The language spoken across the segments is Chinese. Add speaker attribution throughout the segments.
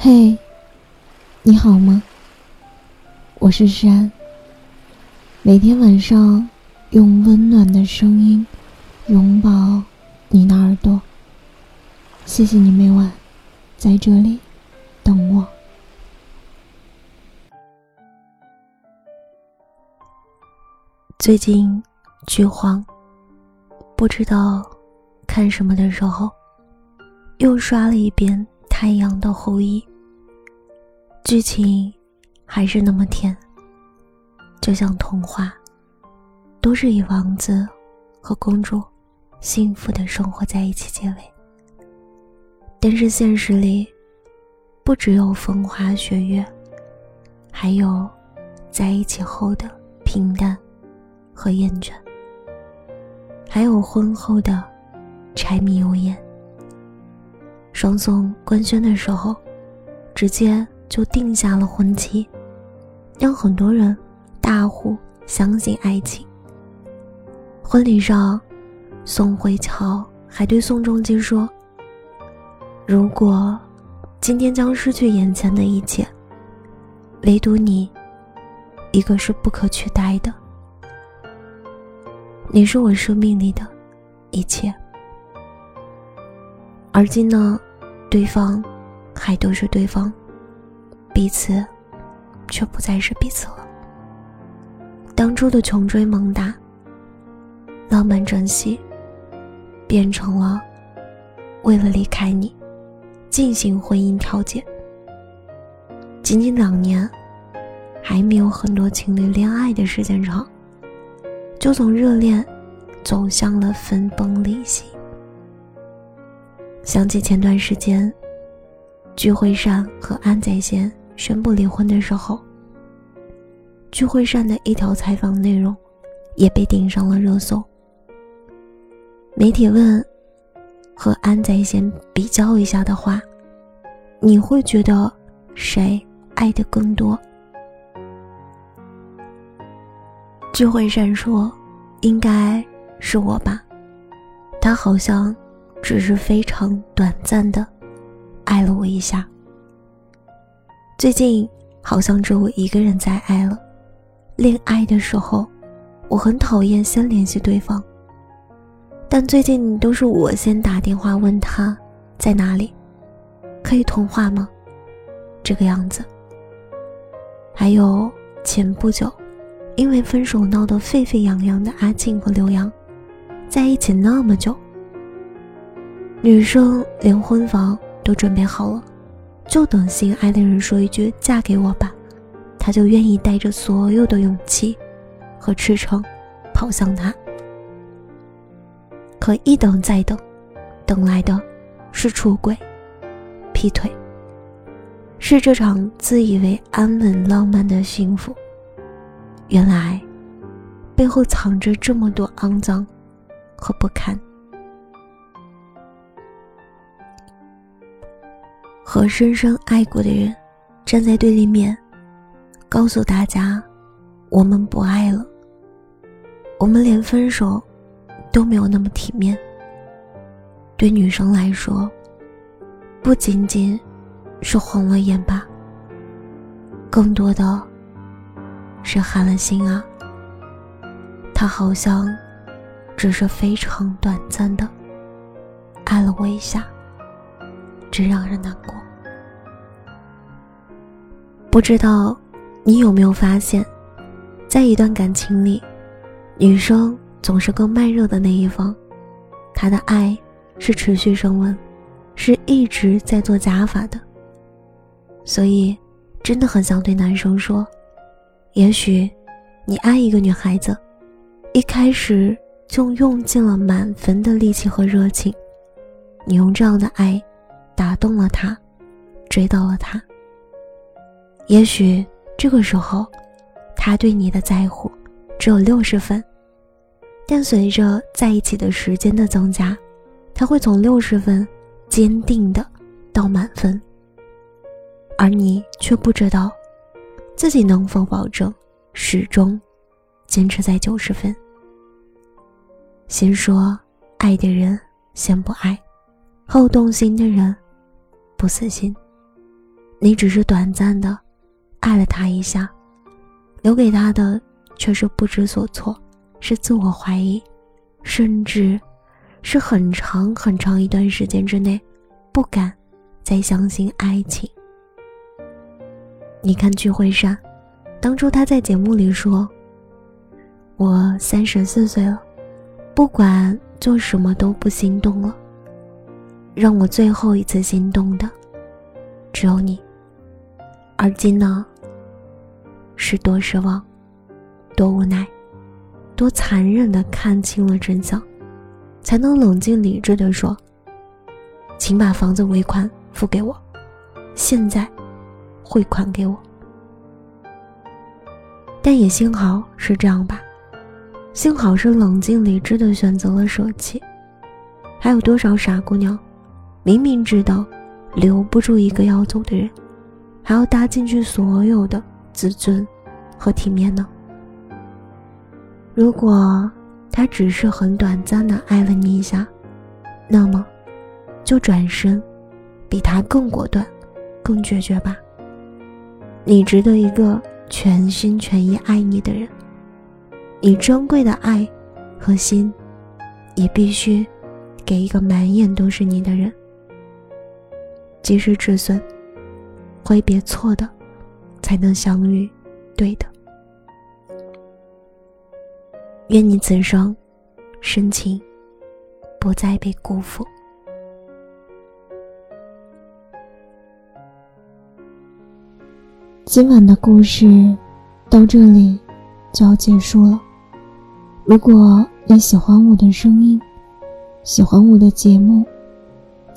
Speaker 1: 嘿，你好吗？我是山。每天晚上用温暖的声音拥抱你的耳朵。谢谢你每晚在这里等我。
Speaker 2: 最近剧荒，不知道看什么的时候，又刷了一遍《太阳的后裔》。剧情还是那么甜，就像童话，都是以王子和公主幸福的生活在一起结尾。但是现实里，不只有风花雪月，还有在一起后的平淡。和厌倦，还有婚后的柴米油盐。双宋官宣的时候，直接就定下了婚期，让很多人大呼相信爱情。婚礼上，宋慧乔还对宋仲基说：“如果今天将失去眼前的一切，唯独你，一个是不可取代的。”你是我生命里的一切，而今呢，对方还都是对方，彼此却不再是彼此了。当初的穷追猛打、浪漫珍惜，变成了为了离开你进行婚姻调解。仅仅两年，还没有很多情侣恋爱的时间长。就从热恋走向了分崩离析。想起前段时间，聚会上和安宰贤宣布离婚的时候，聚会上的一条采访内容也被顶上了热搜。媒体问：“和安宰贤比较一下的话，你会觉得谁爱的更多？”聚会上说：“应该是我吧。”他好像只是非常短暂的爱了我一下。最近好像只有我一个人在爱了。恋爱的时候，我很讨厌先联系对方，但最近都是我先打电话问他在哪里，可以通话吗？这个样子。还有前不久。因为分手闹得沸沸扬扬的阿庆和刘洋，在一起那么久，女生连婚房都准备好了，就等心爱的人说一句“嫁给我吧”，她就愿意带着所有的勇气和赤诚跑向他。可一等再等，等来的是出轨、劈腿，是这场自以为安稳浪漫的幸福。原来，背后藏着这么多肮脏和不堪。和深深爱过的人站在对立面，告诉大家：我们不爱了。我们连分手都没有那么体面。对女生来说，不仅仅是红了眼吧，更多的。是寒了心啊！他好像只是非常短暂的爱了我一下，真让人难过。不知道你有没有发现，在一段感情里，女生总是更慢热的那一方，她的爱是持续升温，是一直在做加法的。所以，真的很想对男生说。也许，你爱一个女孩子，一开始就用尽了满分的力气和热情，你用这样的爱打动了他，追到了他。也许这个时候，他对你的在乎只有六十分，但随着在一起的时间的增加，他会从六十分坚定的到满分，而你却不知道。自己能否保证始终坚持在九十分？先说爱的人先不爱，后动心的人不死心。你只是短暂的爱了他一下，留给他的却是不知所措，是自我怀疑，甚至是很长很长一段时间之内不敢再相信爱情。你看聚会上，当初他在节目里说：“我三十四岁了，不管做什么都不心动了。让我最后一次心动的，只有你。”而今呢，是多失望，多无奈，多残忍的看清了真相，才能冷静理智的说：“请把房子尾款付给我，现在汇款给我。”但也幸好是这样吧，幸好是冷静理智的选择了舍弃。还有多少傻姑娘，明明知道留不住一个要走的人。还要搭进去所有的自尊和体面呢。如果他只是很短暂的爱了你一下，那么就转身，比他更果断、更决绝吧。你值得一个全心全意爱你的人，你珍贵的爱和心，也必须给一个满眼都是你的人。及时止损。挥别错的，才能相遇对的。愿你此生深情不再被辜负。
Speaker 1: 今晚的故事到这里就要结束了。如果你喜欢我的声音，喜欢我的节目，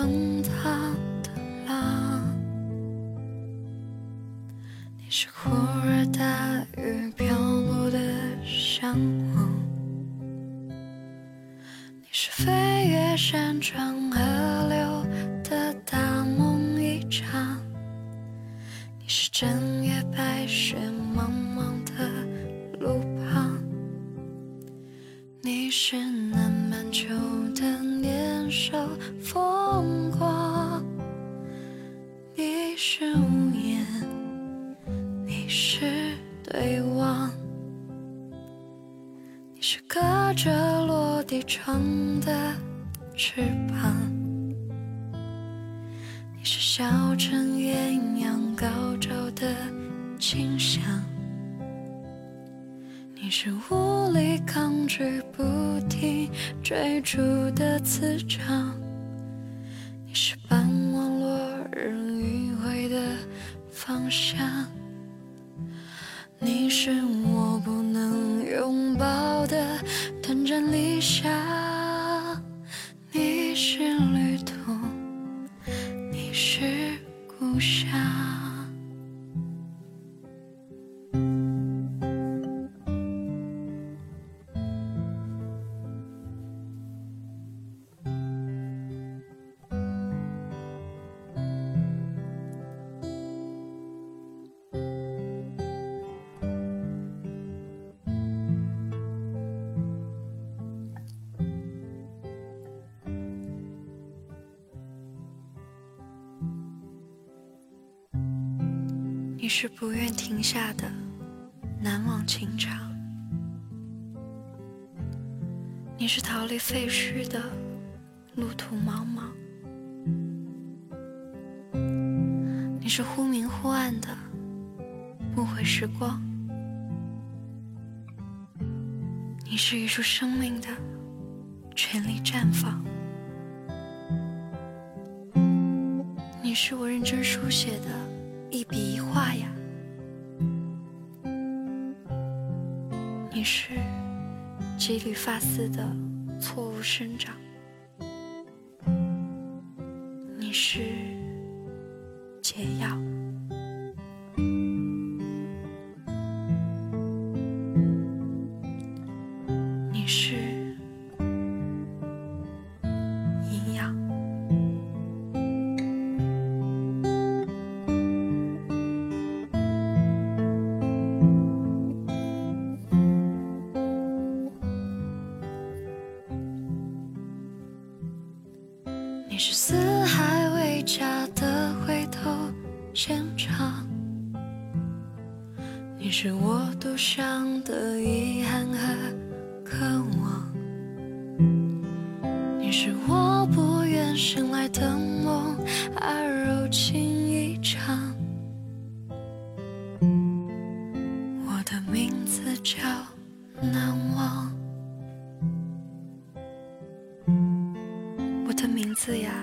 Speaker 3: 滚烫的浪你是忽热大雨飘落的想落地窗的。翅膀，你是小城艳阳高照的清香，你是无力抗拒不停追逐的磁场，你是傍晚落日余晖的方向，你是我不能拥抱的短暂理想。你是不愿停下的难忘情长，你是逃离废墟的路途茫茫，你是忽明忽暗的不悔时光，你是一束生命的全力绽放，你是我认真书写的。一笔一画呀，你是几缕发丝的错误生长。你是解药。你是四海为家的回头现场，你是我独享的遗憾和渴望，你是我不愿醒来的梦，而柔情对呀，